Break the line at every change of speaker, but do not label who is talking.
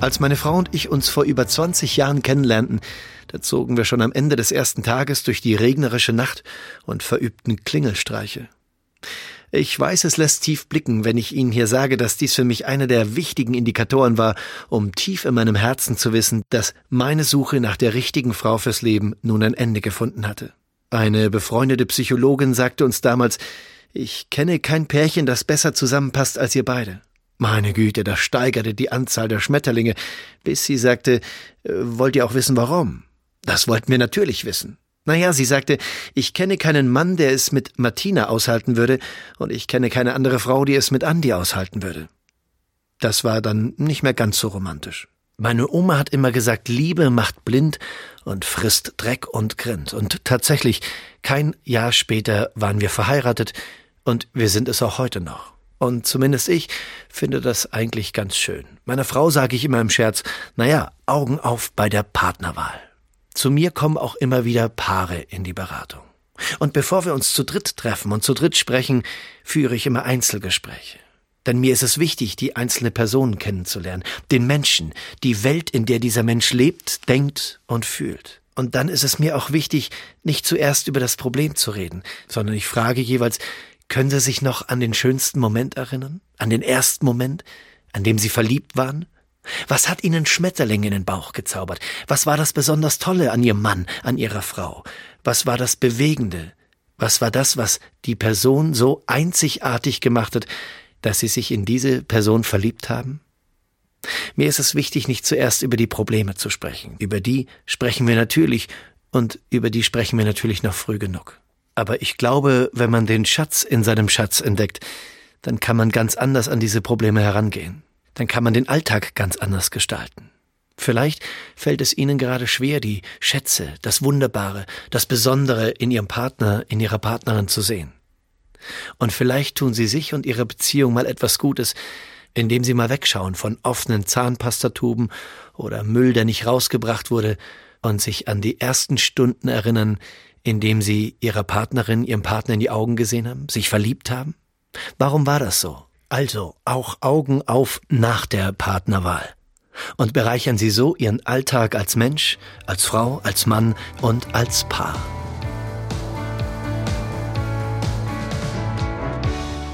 Als meine Frau und ich uns vor über 20 Jahren kennenlernten, da zogen wir schon am Ende des ersten Tages durch die regnerische Nacht und verübten Klingelstreiche. Ich weiß, es lässt tief blicken, wenn ich Ihnen hier sage, dass dies für mich einer der wichtigen Indikatoren war, um tief in meinem Herzen zu wissen, dass meine Suche nach der richtigen Frau fürs Leben nun ein Ende gefunden hatte. Eine befreundete Psychologin sagte uns damals, ich kenne kein Pärchen, das besser zusammenpasst als ihr beide. Meine Güte, das steigerte die Anzahl der Schmetterlinge, bis sie sagte, äh, wollt ihr auch wissen warum? Das wollten wir natürlich wissen. Naja, sie sagte, ich kenne keinen Mann, der es mit Martina aushalten würde, und ich kenne keine andere Frau, die es mit Andi aushalten würde. Das war dann nicht mehr ganz so romantisch. Meine Oma hat immer gesagt, Liebe macht blind und frisst Dreck und Grind. Und tatsächlich, kein Jahr später waren wir verheiratet, und wir sind es auch heute noch. Und zumindest ich finde das eigentlich ganz schön. Meiner Frau sage ich immer im Scherz, naja, Augen auf bei der Partnerwahl. Zu mir kommen auch immer wieder Paare in die Beratung. Und bevor wir uns zu dritt treffen und zu dritt sprechen, führe ich immer Einzelgespräche. Denn mir ist es wichtig, die einzelne Person kennenzulernen, den Menschen, die Welt, in der dieser Mensch lebt, denkt und fühlt. Und dann ist es mir auch wichtig, nicht zuerst über das Problem zu reden, sondern ich frage jeweils, können Sie sich noch an den schönsten Moment erinnern? An den ersten Moment, an dem Sie verliebt waren? Was hat Ihnen Schmetterlinge in den Bauch gezaubert? Was war das besonders Tolle an Ihrem Mann, an Ihrer Frau? Was war das Bewegende? Was war das, was die Person so einzigartig gemacht hat, dass Sie sich in diese Person verliebt haben? Mir ist es wichtig, nicht zuerst über die Probleme zu sprechen. Über die sprechen wir natürlich und über die sprechen wir natürlich noch früh genug. Aber ich glaube, wenn man den Schatz in seinem Schatz entdeckt, dann kann man ganz anders an diese Probleme herangehen. Dann kann man den Alltag ganz anders gestalten. Vielleicht fällt es Ihnen gerade schwer, die Schätze, das Wunderbare, das Besondere in Ihrem Partner, in Ihrer Partnerin zu sehen. Und vielleicht tun Sie sich und Ihrer Beziehung mal etwas Gutes, indem Sie mal wegschauen von offenen Zahnpastatuben oder Müll, der nicht rausgebracht wurde, und sich an die ersten Stunden erinnern, indem sie ihrer Partnerin, ihrem Partner in die Augen gesehen haben, sich verliebt haben? Warum war das so? Also auch Augen auf nach der Partnerwahl. Und bereichern Sie so Ihren Alltag als Mensch, als Frau, als Mann und als Paar.